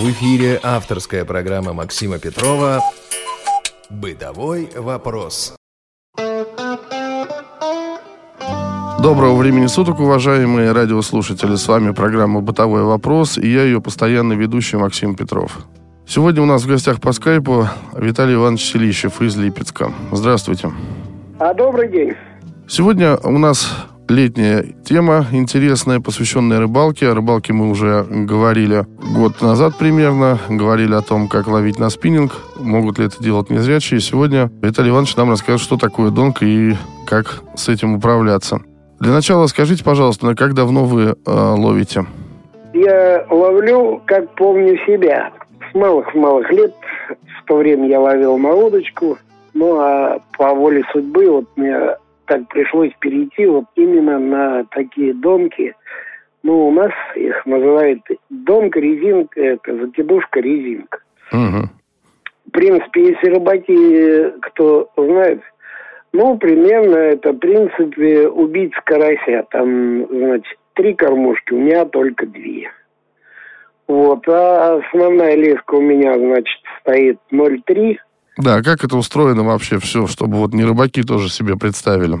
В эфире авторская программа Максима Петрова «Бытовой вопрос». Доброго времени суток, уважаемые радиослушатели. С вами программа «Бытовой вопрос» и я ее постоянный ведущий Максим Петров. Сегодня у нас в гостях по скайпу Виталий Иванович Селищев из Липецка. Здравствуйте. А добрый день. Сегодня у нас летняя тема интересная, посвященная рыбалке. О рыбалке мы уже говорили год назад примерно. Говорили о том, как ловить на спиннинг. Могут ли это делать незрячие. Сегодня Виталий Иванович нам расскажет, что такое донка и как с этим управляться. Для начала скажите, пожалуйста, как давно вы э, ловите? Я ловлю, как помню себя. С малых-малых лет. В то время я ловил на удочку. Ну, а по воле судьбы вот мне так пришлось перейти вот именно на такие донки. Ну, у нас их называют донка, резинка, это закидушка, резинка. Угу. В принципе, если рыбаки, кто знает, ну, примерно это, в принципе, убить карася. Там, значит, три кормушки, у меня только две. Вот, а основная леска у меня, значит, стоит 0,3. Да, как это устроено вообще все, чтобы вот не рыбаки тоже себе представили?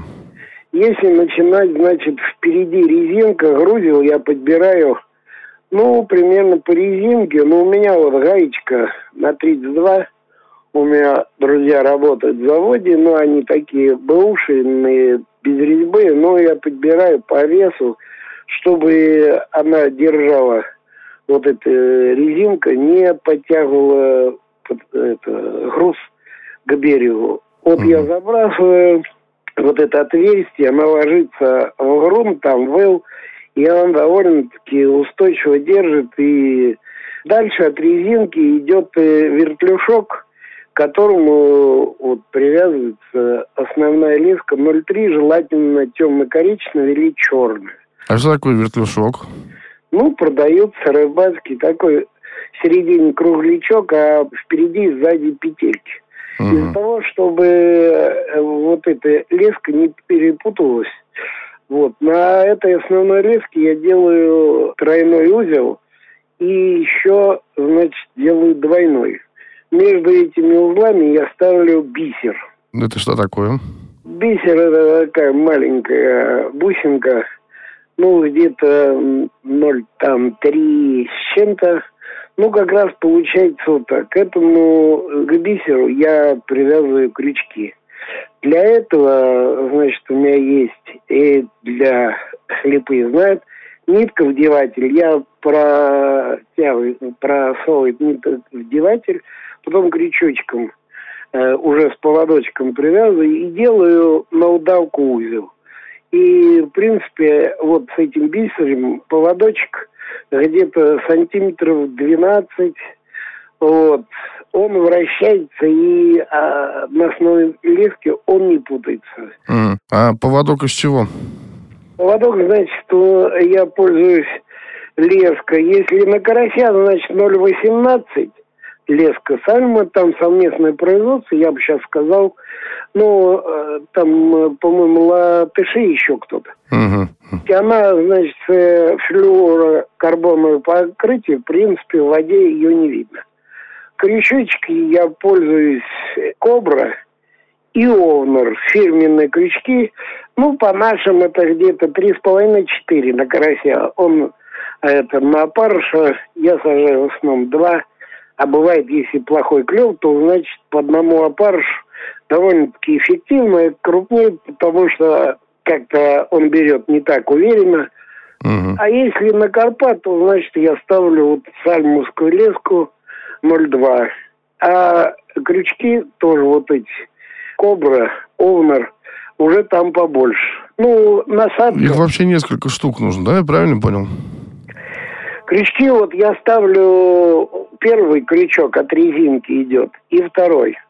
Если начинать, значит, впереди резинка, грузил я подбираю, ну, примерно по резинке, но у меня вот гаечка на 32, у меня друзья работают в заводе, но они такие бэушные, без резьбы, но я подбираю по весу, чтобы она держала, вот эта резинка не подтягивала это, груз к берегу. Вот mm-hmm. я забрасываю вот это отверстие, она ложится в грунт, там выл, и он довольно-таки устойчиво держит. И дальше от резинки идет э, вертлюшок, к которому вот привязывается основная леска 0,3, желательно темно-коричневая или черная. А что такое вертлюшок? Ну, продается рыбацкий такой в середине круглячок, а впереди и сзади петельки. Угу. Из-за того, чтобы э, вот эта леска не перепуталась, вот, на этой основной леске я делаю тройной узел и еще, значит, делаю двойной. Между этими узлами я ставлю бисер. Это что такое? Бисер это такая маленькая бусинка, ну, где-то 0,3 с чем-то. Ну, как раз получается вот так. К этому, к бисеру я привязываю крючки. Для этого, значит, у меня есть и для слепые знают, нитка вдеватель. Я протягиваю, просовываю нитка вдеватель, потом крючочком э, уже с поводочком привязываю и делаю на удавку узел. И, в принципе, вот с этим бисером поводочек где-то сантиметров 12, вот, он вращается, и а, на основной леске он не путается. Mm. А поводок из чего? Поводок, значит, что я пользуюсь леской. Если на карася, значит, 0,18 леска. Сальма, там совместное производство, я бы сейчас сказал, ну, э, там, э, по-моему, латыши еще кто-то. Угу. И она, значит, э, флюорокарбоновое покрытие, в принципе, в воде ее не видно. Крючочки я пользуюсь Кобра и Овнер, фирменные крючки. Ну, по нашим это где-то 3,5-4 на карася. Он это на опарыша, я сажаю в основном два. А бывает, если плохой клев, то, значит, по одному опарышу довольно-таки эффективно, крупнее, потому что как-то он берет не так уверенно. Угу. А если на Карпат, то, значит, я ставлю вот сальмовскую леску 0,2. А крючки тоже вот эти, Кобра, Овнер, уже там побольше. Ну, насадка... Их вообще несколько штук нужно, да? Я правильно понял? Крючки вот я ставлю... Первый крючок от резинки идет, и второй –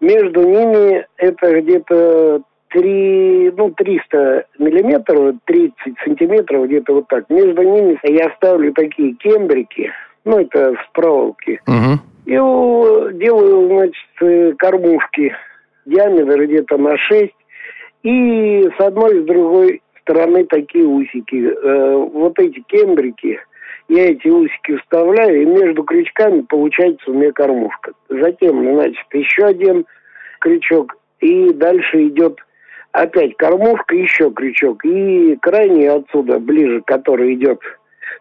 между ними это где-то 3, ну, 300 миллиметров, 30 сантиметров, где-то вот так. Между ними я ставлю такие кембрики, ну, это с проволоки. Угу. И делаю, значит, кормушки. Диаметр где-то на 6. И с одной и с другой стороны такие усики. Э, вот эти кембрики я эти усики вставляю, и между крючками получается у меня кормушка. Затем, значит, еще один крючок, и дальше идет опять кормушка, еще крючок. И крайний отсюда, ближе, который идет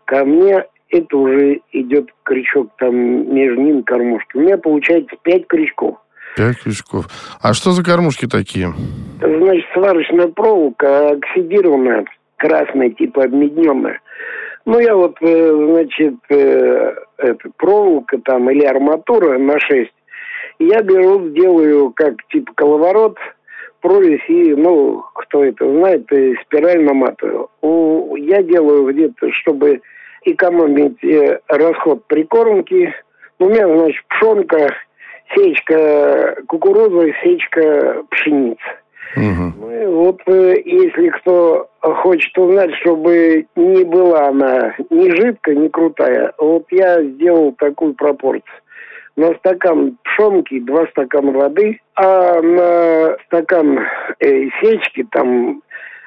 ко мне, это уже идет крючок там между ними кормушки. У меня получается пять крючков. Пять крючков. А что за кормушки такие? Значит, сварочная проволока оксидированная, красная, типа обмедненная. Ну, я вот, э, значит, э, это, проволока там или арматура на 6. Я беру, делаю как типа коловорот, прорезь и, ну, кто это знает, спираль наматываю. Я делаю где-то, чтобы экономить э, расход прикормки. У меня, значит, пшенка, сечка кукурузы, сечка пшеницы. Угу. Ну вот э, если кто хочет узнать, чтобы не была она ни жидкая, ни крутая, вот я сделал такую пропорцию. На стакан пшенки два стакана воды, а на стакан э, сечки там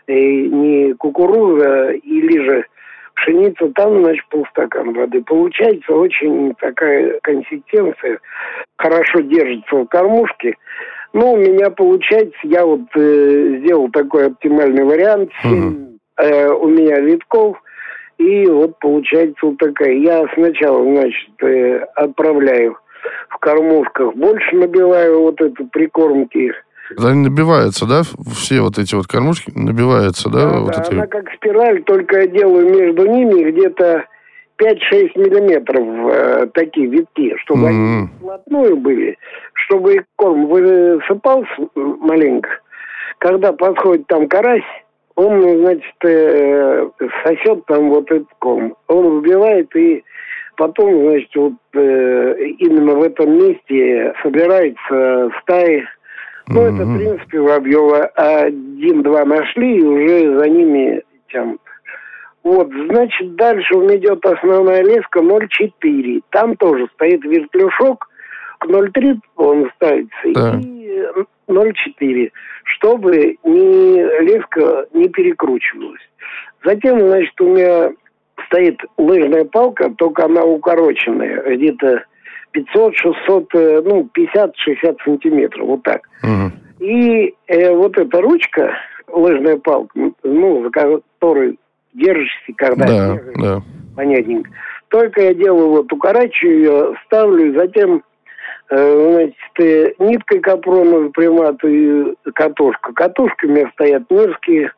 э, не кукуруза или же пшеница, там, значит, полстакана воды. Получается очень такая консистенция, хорошо держится в кормушке. Ну, у меня получается, я вот э, сделал такой оптимальный вариант, 7 э, у меня витков, и вот получается вот такая. Я сначала, значит, э, отправляю в кормушках, больше набиваю вот эту прикормки, они набиваются, да? Все вот эти вот кормушки набиваются, да? Да, вот да эти... она как спираль, только я делаю между ними где-то 5-6 миллиметров э, такие витки, чтобы mm-hmm. они вплотную были, чтобы корм высыпался маленько. Когда подходит там карась, он, значит, э, сосет там вот этот корм. Он выбивает и потом, значит, вот э, именно в этом месте собирается стаи ну, это, в принципе, Воробьева один-два нашли и уже за ними тянут. Вот, значит, дальше у меня идет основная леска 0,4. Там тоже стоит вертлюшок, к 0,3 он ставится, да. и 0,4, чтобы не, леска не перекручивалась. Затем, значит, у меня стоит лыжная палка, только она укороченная, где-то 500, 600, э, ну, 50-60 сантиметров, вот так. Угу. И э, вот эта ручка, лыжная палка, ну, за которой держишься, когда да, бегаешь, да. понятненько. Только я делаю вот, укорачиваю ее, ставлю, затем э, значит, э, ниткой капроновой приматываю катушку. Катушки у меня стоят низкие,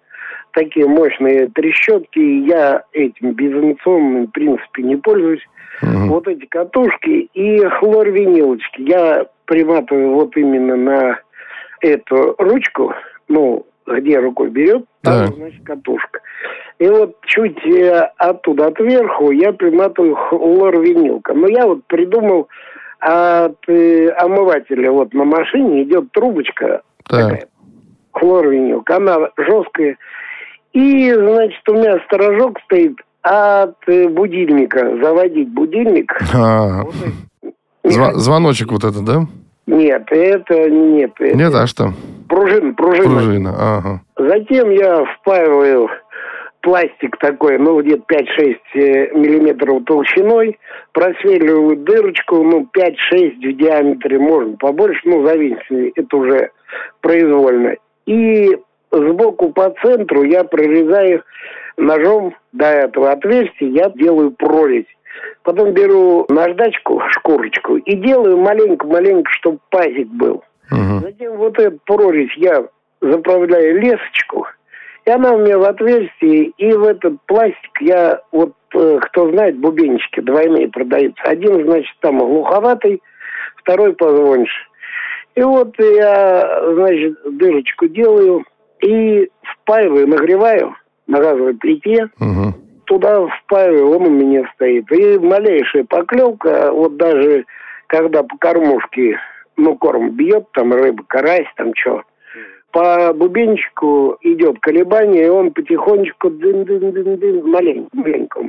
такие мощные трещотки. Я этим безэмоционным, в принципе, не пользуюсь. Угу. Вот эти катушки и хлорвинилочки. Я приматываю вот именно на эту ручку, ну, где рукой берет, там, да. значит, катушка. И вот чуть э, оттуда, отверху, я приматываю хлорвинилка. Но я вот придумал от э, омывателя вот на машине идет трубочка да. такая, хлорвинилка. Она жесткая. И, значит, у меня сторожок стоит от э, будильника. Заводить будильник. А, вот Зв- звоночек вот этот, да? Нет, это нет. Это нет, а что? Пружина, пружина. Пружина, ага. Затем я впаиваю пластик такой, ну, где-то 5-6 э, миллиметров толщиной, просверливаю дырочку, ну, 5-6 в диаметре, можно побольше, ну, зависит, это уже произвольно. И сбоку по центру я прорезаю ножом до этого отверстия, я делаю прорезь. Потом беру наждачку, шкурочку и делаю маленько-маленько, чтобы пазик был. Угу. Затем вот эту прорезь я заправляю лесочку, и она у меня в отверстии, и в этот пластик я, вот э, кто знает, бубенчики двойные продаются. Один, значит, там глуховатый, второй позвоньше. И вот я, значит, дырочку делаю и впаиваю, нагреваю на газовой плите. Угу туда впаиваю, он у меня стоит. И малейшая поклевка, вот даже когда по кормушке, ну, корм бьет, там рыба, карась, там что, по бубенчику идет колебание, и он потихонечку дын -дын -дын -дын, маленько, маленько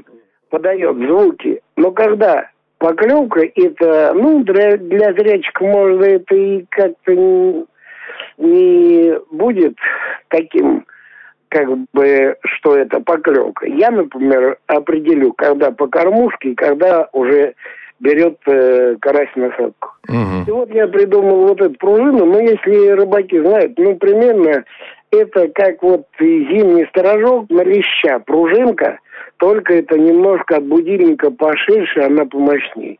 подает звуки. Но когда поклевка, это, ну, для, для зрячих, может, это и как-то не, не будет таким как бы, что это поклевка. Я, например, определю, когда по кормушке и когда уже берет э, карась насадку. Угу. И вот я придумал вот эту пружину, но если рыбаки знают, ну, примерно это как вот зимний сторожок на леща, пружинка, только это немножко от будильника поширше, она помощнее.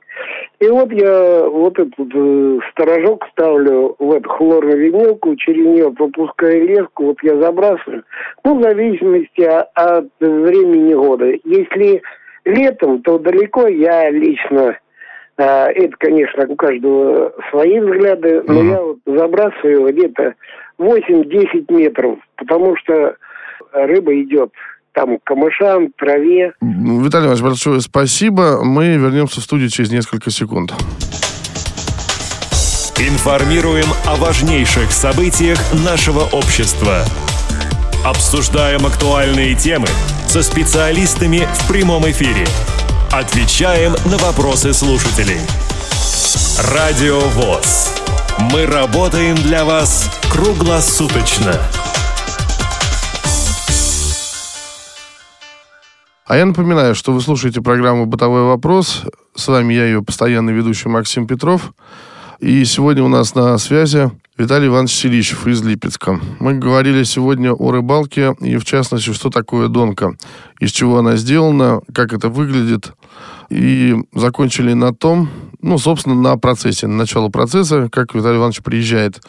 И вот я вот этот э, сторожок ставлю в эту хлорную винилку, через нее пропускаю леску, вот я забрасываю. Ну, в зависимости от времени года. Если летом, то далеко я лично а, это, конечно, у каждого свои взгляды, но mm-hmm. я вот забрасываю где-то 8-10 метров, потому что рыба идет там камышам, траве. Виталий Иванович, большое спасибо. Мы вернемся в студию через несколько секунд. Информируем о важнейших событиях нашего общества. Обсуждаем актуальные темы со специалистами в прямом эфире – Отвечаем на вопросы слушателей. Радио ВОЗ. Мы работаем для вас круглосуточно. А я напоминаю, что вы слушаете программу «Бытовой вопрос». С вами я, ее постоянный ведущий Максим Петров. И сегодня у нас на связи Виталий Иванович Селищев из Липецка. Мы говорили сегодня о рыбалке и, в частности, что такое донка, из чего она сделана, как это выглядит. И закончили на том, ну, собственно, на процессе, на начало процесса, как Виталий Иванович приезжает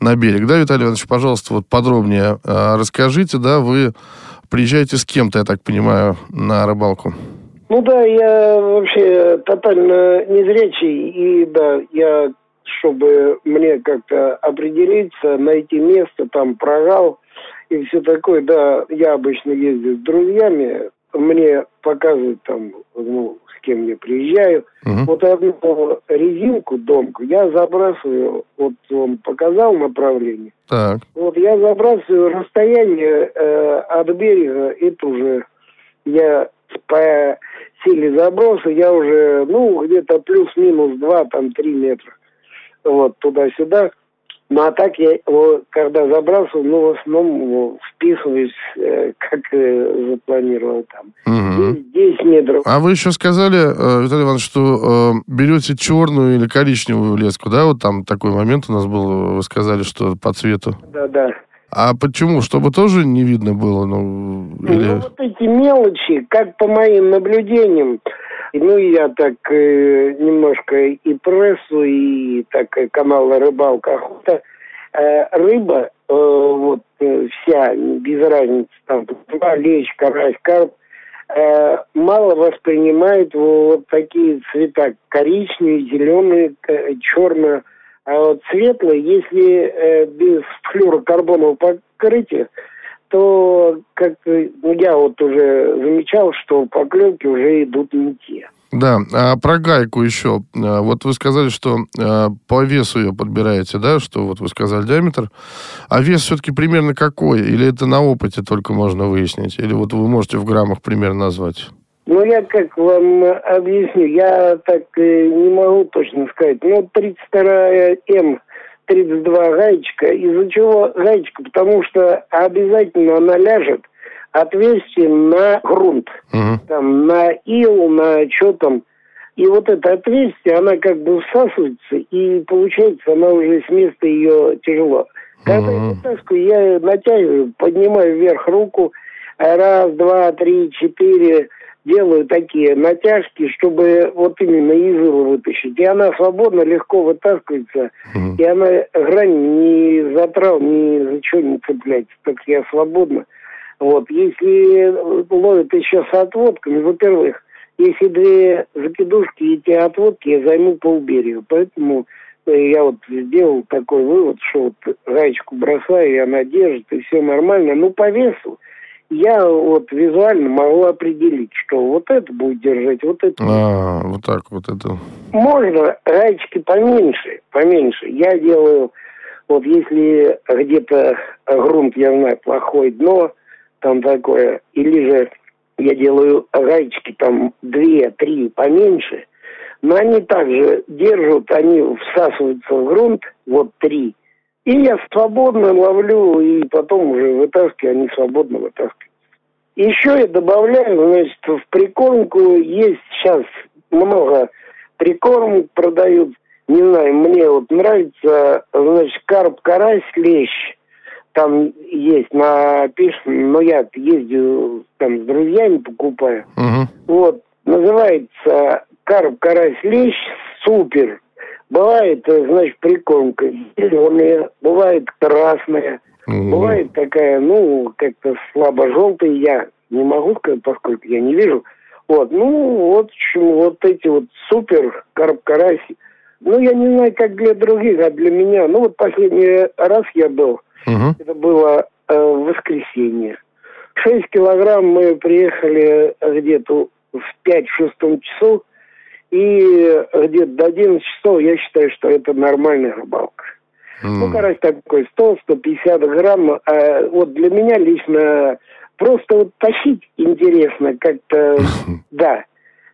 на берег. Да, Виталий Иванович, пожалуйста, вот подробнее э, расскажите, да, вы приезжаете с кем-то, я так понимаю, на рыбалку. Ну да, я вообще тотально незрячий, и да, я чтобы мне как-то определиться, найти место, там прогал и все такое. Да, я обычно ездил с друзьями, мне показывают там, ну, кем я приезжаю. Угу. Вот одну резинку, домку, я забрасываю, вот он показал направление. Так. Вот я забрасываю расстояние э, от берега, это уже я по силе заброса, я уже, ну, где-то плюс-минус 2, там, 3 метра вот туда-сюда. Ну, а так я его, когда забрасывал, ну, в основном вписываюсь, э, как э, запланировал там. Угу. 10 метров. А вы еще сказали, э, Виталий Иванович, что берете черную или коричневую леску, да? Вот там такой момент у нас был, вы сказали, что по цвету. Да-да. А почему? Чтобы тоже не видно было? Ну, или... ну вот эти мелочи, как по моим наблюдениям, ну, я так э, немножко и прессу, и так и канал «Рыбалка охота». Э, рыба, э, вот э, вся, без разницы, там, лещ, карась, карп, э, мало воспринимает вот такие цвета коричневые, зеленые, черные. А вот светлые, если э, без флюорокарбонового покрытия, то как ну, я вот уже замечал, что поклевки уже идут не те. Да, а про гайку еще. А, вот вы сказали, что а, по весу ее подбираете, да, что вот вы сказали диаметр. А вес все-таки примерно какой? Или это на опыте только можно выяснить? Или вот вы можете в граммах примерно назвать? Ну, я как вам объясню, я так э, не могу точно сказать. Ну, 32М с-32 гаечка. Из-за чего гаечка? Потому что обязательно она ляжет отверстие на грунт, угу. там, на ил, на что там. И вот это отверстие, она как бы всасывается, и получается, она уже с места ее тяжело. Когда угу. я таску, я натягиваю, поднимаю вверх руку, раз, два, три, четыре, делаю такие натяжки, чтобы вот именно из ила вытащить. И она свободно, легко вытаскивается, mm и она грань не затрал, ни за что не цепляется. Так я свободно. Вот, если ловят еще с отводками, во-первых, если две закидушки эти отводки, я займу полберега. Поэтому э, я вот сделал такой вывод, что вот гаечку бросаю, и она держит, и все нормально. Ну, по весу я вот визуально могу определить, что вот это будет держать, вот это. А, вот так вот это. Можно гаечки поменьше, поменьше. Я делаю, вот если где-то грунт, я знаю, плохое дно, там такое, или же я делаю гаечки там две-три поменьше, но они также держат, они всасываются в грунт, вот три, И я свободно ловлю, и потом уже вытаскиваю, они свободно вытаскивают. Еще я добавляю, значит, в прикормку есть сейчас много прикорм продают. Не знаю, мне вот нравится, значит, карп, карась, лещ. Там есть написано, но я ездю там с друзьями покупаю. Угу. Вот, называется карп, карась, лещ, супер. Бывает, э, значит, прикормка зеленая, бывает красная, Ого. бывает такая, ну, как-то слабо-желтая, я не могу сказать, поскольку я не вижу. Вот, ну, вот, общем, вот эти вот супер карп карась. Ну, я не знаю, как для других, а для меня. Ну, вот последний раз я был, Угу. это было э, в воскресенье. 6 килограмм мы приехали где-то в 5-6 часу. И где-то до 11 часов я считаю, что это нормальная рыбалка. Ну, карась такой 100-150 грамм. А вот для меня лично просто вот тащить интересно как-то, да,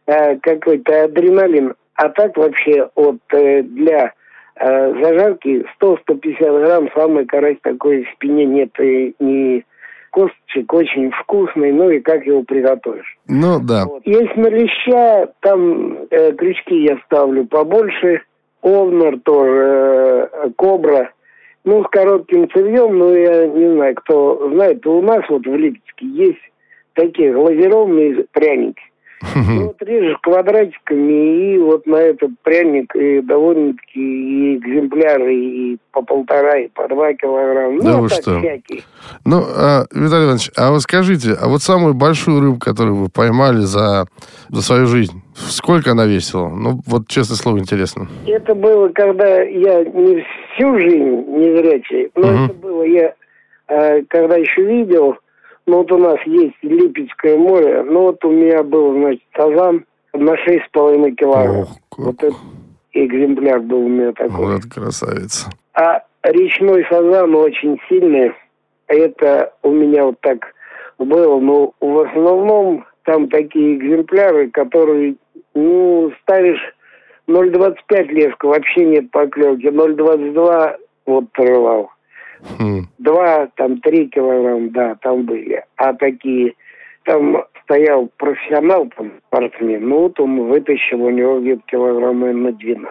э, какой-то адреналин. А так вообще вот э, для э, зажарки 100-150 грамм самый карась такой в спине нет и ни косточек очень вкусный, ну и как его приготовишь. Ну, да. Вот. Есть на леща, там э, крючки я ставлю побольше, овнер тоже, э, кобра. Ну, с коротким цевьем, ну, я не знаю, кто знает, у нас вот в Липецке есть такие глазированные пряники. Ну, вот режешь квадратиками, и вот на этот пряник и довольно-таки и экземпляры и по полтора, и по два килограмма. Да ну, вы так что? всякие. Ну, а, Виталий Иванович, а вот скажите, а вот самую большую рыбу, которую вы поймали за, за свою жизнь, сколько она весила? Ну, вот честное слово, интересно. Это было, когда я не всю жизнь незрячий, но Мгм. это было я, э, когда еще видел, ну вот у нас есть Липецкое море, ну вот у меня был, значит, сазан на 6,5 килограмм. Ох, Вот этот экземпляр был у меня такой. Вот красавица. А речной сазан очень сильный. Это у меня вот так было. Но в основном там такие экземпляры, которые, ну, ставишь 0,25 леска, вообще нет поклевки. 0,22 вот рвал. Хм. Два, там, три килограмма, да, там были. А такие, там стоял профессионал, там, спортсмен, ну, вот он вытащил у него где-то килограмма на 12.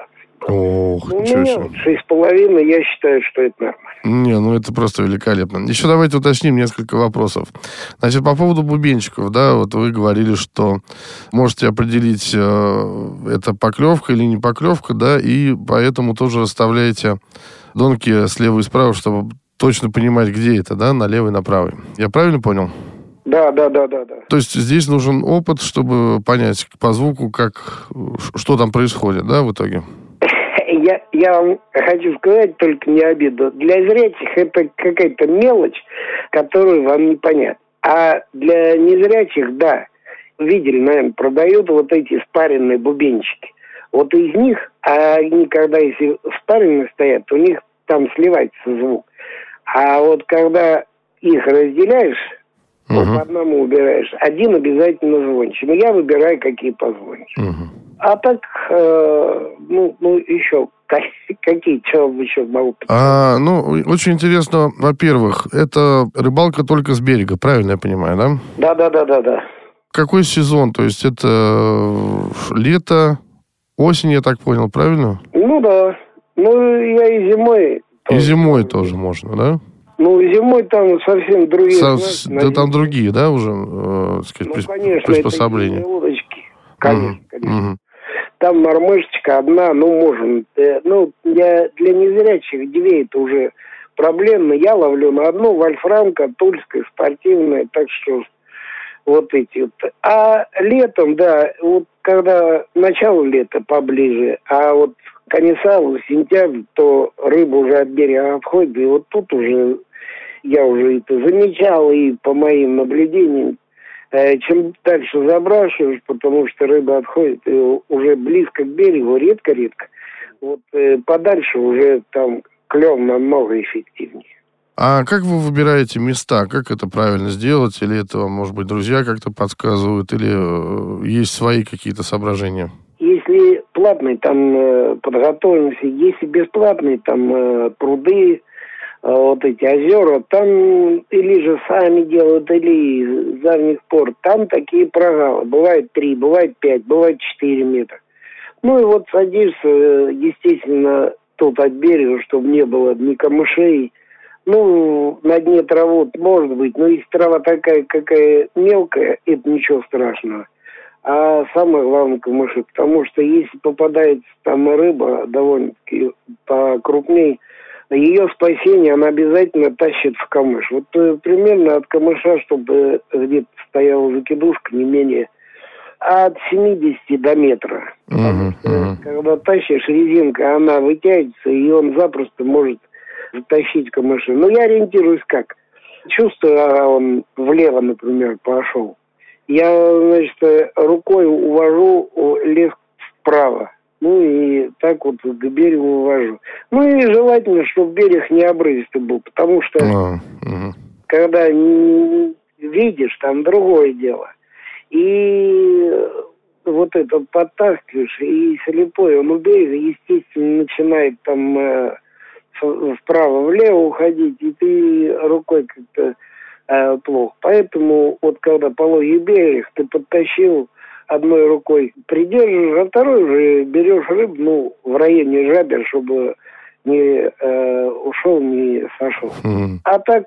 Ох, Ну, ничего себе. шесть с половиной, я считаю, что это нормально. Не, ну это просто великолепно. Еще давайте уточним несколько вопросов. Значит, по поводу бубенчиков, да, вот вы говорили, что можете определить, э, это поклевка или не поклевка, да, и поэтому тоже расставляете донки слева и справа, чтобы точно понимать, где это, да, на левый, на правый. Я правильно понял? Да, да, да, да, да. То есть здесь нужен опыт, чтобы понять по звуку, как, что там происходит, да, в итоге? Я, я вам хочу сказать, только не обиду. Для зрячих это какая-то мелочь, которую вам не понять. А для незрячих, да, видели, наверное, продают вот эти спаренные бубенчики. Вот из них, а они когда если спаренные стоят, у них там сливается звук. А вот когда их разделяешь, Мгм. по одному убираешь, один обязательно звонче. Но я выбираю, какие позвонче. Мгм. А так, э, ну, ну, еще, какие, что еще могу А, ну, очень интересно, во-первых, это рыбалка только с берега, правильно я понимаю, да? Да, да, да, да, да. Какой сезон? То есть это э, лето, осень, я так понял, правильно? Ну да. Ну, я и зимой. И тоже. зимой тоже можно, да? Ну, зимой там совсем другие. Со- на да там другие, да, уже, э, сказать, Ну, прис- конечно, приспособления? это удочки. Конечно, Мгм, конечно. мгм. Там мормышечка одна, ну, можем. э, ну, для, для незрячих дверей это уже проблемно. Я ловлю на одну вольфрамка, тульская, спортивная, так что вот эти вот. А летом, да, вот когда начало лета поближе, а вот конец августа, сентябрь, то рыба уже от берега отходит, и вот тут уже я уже это замечал, и по моим наблюдениям, э, чем дальше забрасываешь, потому что рыба отходит уже близко к берегу, редко-редко, вот э, подальше уже там клев намного эффективнее. А как вы выбираете места? Как это правильно сделать? Или это, может быть, друзья как-то подсказывают? Или э, есть свои какие-то соображения? Если платный, там э, подготовимся. Если бесплатный, там э, пруды, вот эти озера, там или же сами делают, или из давних пор, там такие прогалы. Бывает три, бывает пять, бывает четыре метра. Ну и вот садишься, естественно, тут от берега, чтобы не было ни камышей. Ну, на дне траву может быть, но если трава такая, какая мелкая, это ничего страшного. А самое главное камыши, потому что если попадается там рыба довольно-таки покрупней, ее спасение она обязательно тащит в камыш. Вот э, примерно от камыша, чтобы где-то стояла закидушка, не менее от 70 до метра. Uh-huh, uh-huh. Когда тащишь резинка, она вытягивается, и он запросто может затащить камыши. Но я ориентируюсь как? Чувствую, а он влево, например, пошел. Я, значит, рукой увожу лес вправо. Ну и так вот к берегу увожу. Ну и желательно, чтобы берег не обрывистый был, потому что uh-huh. когда видишь, там другое дело. И вот это подтаскиваешь, и слепой он у берега, естественно, начинает там э, вправо-влево уходить, и ты рукой как-то э, плохо. Поэтому вот когда пологий берег, ты подтащил одной рукой, придерживаешь, а второй уже берешь рыбу, ну, в районе жабер, чтобы не э, ушел, не сошел. Mm-hmm. А так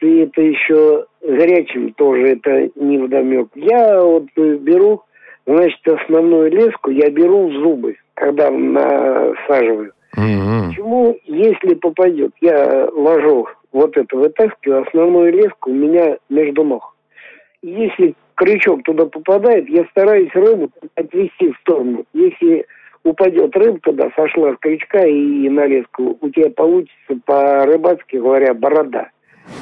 и это еще горячим тоже это не вдомек. Я вот беру, значит, основную леску я беру в зубы, когда насаживаю. Mm-hmm. Почему, если попадет, я ложу вот это, вытаскиваю, основную леску у меня между ног. Если крючок туда попадает, я стараюсь рыбу отвести в сторону. Если упадет рыба туда, сошла с крючка и на леску, у тебя получится, по-рыбацки говоря, борода.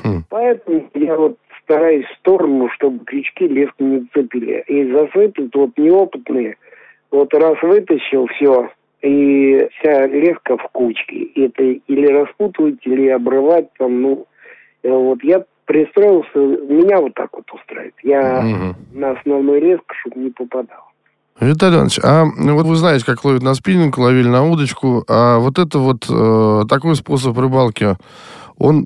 Хм. Поэтому я вот стараюсь в сторону, чтобы крючки леску не цепили. И засыпят вот неопытные. Вот раз вытащил, все, и вся леска в кучке. Это или распутывать, или обрывать там, ну, э, вот я пристроился, меня вот так вот устраивает. Я угу. на основной леску, чтобы не попадал. Виталий Иванович, а вот вы знаете, как ловят на спиннинг, ловили на удочку, а вот это вот э, такой способ рыбалки, он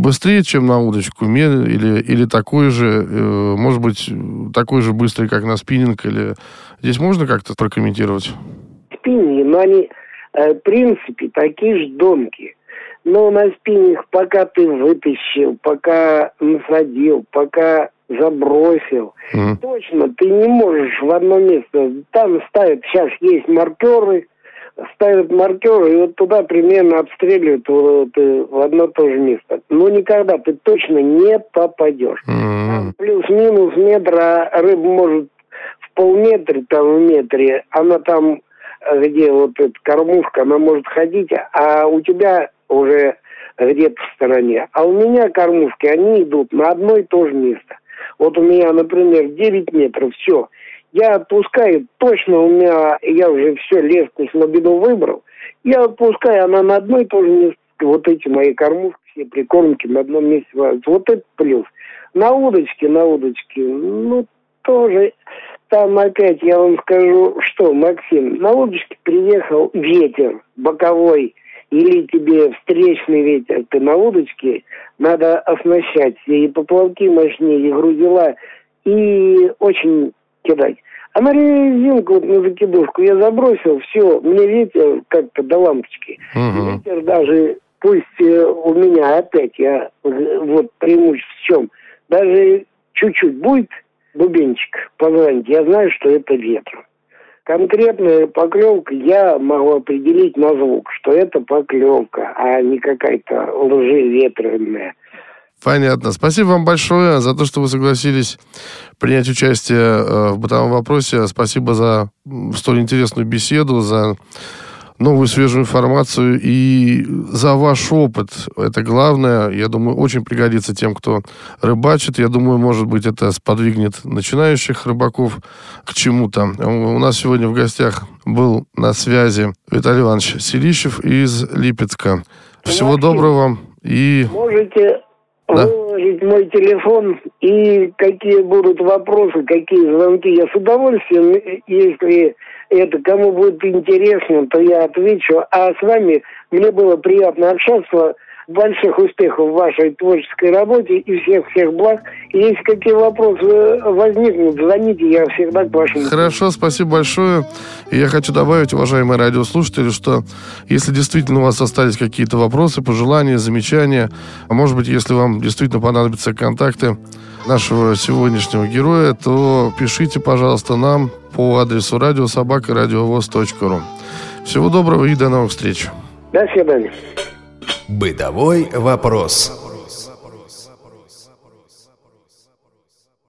быстрее, чем на удочку, или, или такой же, э, может быть, такой же быстрый, как на спиннинг, или здесь можно как-то прокомментировать? Спиннинги, но они, э, в принципе, такие же донки. Но на спиннинг, пока ты вытащил, пока насадил, пока забросил, mm. точно ты не можешь в одно место. Там ставят, сейчас есть маркеры, ставят маркеры, и вот туда примерно обстреливают вот, э, в одно то же место. Но никогда ты точно не попадешь. Mm. Плюс-минус метра рыба может в полметре, там в метре, она там, где вот эта кормушка, она может ходить, а у тебя уже где-то в стороне. А у меня кормушки, они идут на одно и то же место. Вот у меня, например, 9 метров, все. Я отпускаю, точно у меня, я уже все, леску слабину выбрал. Я отпускаю, она на одно и то же место. Вот эти мои кормушки, все прикормки на одном месте. Вот это плюс. На удочке, на удочке, ну, тоже там опять я вам скажу, что, Максим, на удочке приехал ветер боковой – или тебе встречный ветер, ты на удочке, надо оснащать и поплавки мощнее, и грузила, и очень кидать. А на резинку, вот на закидушку я забросил, все, мне ветер как-то до лампочки. Угу. Ветер даже, пусть э, у меня опять, я вот преимущество в чем, даже чуть-чуть будет бубенчик позвонить, я знаю, что это ветром конкретная поклевка я могу определить на звук, что это поклевка, а не какая-то лжеветренная. Понятно. Спасибо вам большое за то, что вы согласились принять участие э, в бытовом вопросе. Спасибо за столь интересную беседу, за новую свежую информацию и за ваш опыт. Это главное. Я думаю, очень пригодится тем, кто рыбачит. Я думаю, может быть, это сподвигнет начинающих рыбаков к чему-то. У нас сегодня в гостях был на связи Виталий Иванович Селищев из Липецка. Всего Максим, доброго вам и... Можете да? Выложить мой телефон и какие будут вопросы, какие звонки. Я с удовольствием, если это кому будет интересно, то я отвечу. А с вами мне было приятно общаться. Больших успехов в вашей творческой работе и всех-всех благ. Если какие вопросы возникнут, звоните, я всегда к вашему. Хорошо, спасибо большое. И я хочу добавить, уважаемые радиослушатели, что если действительно у вас остались какие-то вопросы, пожелания, замечания, а может быть, если вам действительно понадобятся контакты нашего сегодняшнего героя, то пишите, пожалуйста, нам по адресу радиособакарадиовоз.ру. Всего доброго и до новых встреч. До свидания. Бытовой вопрос.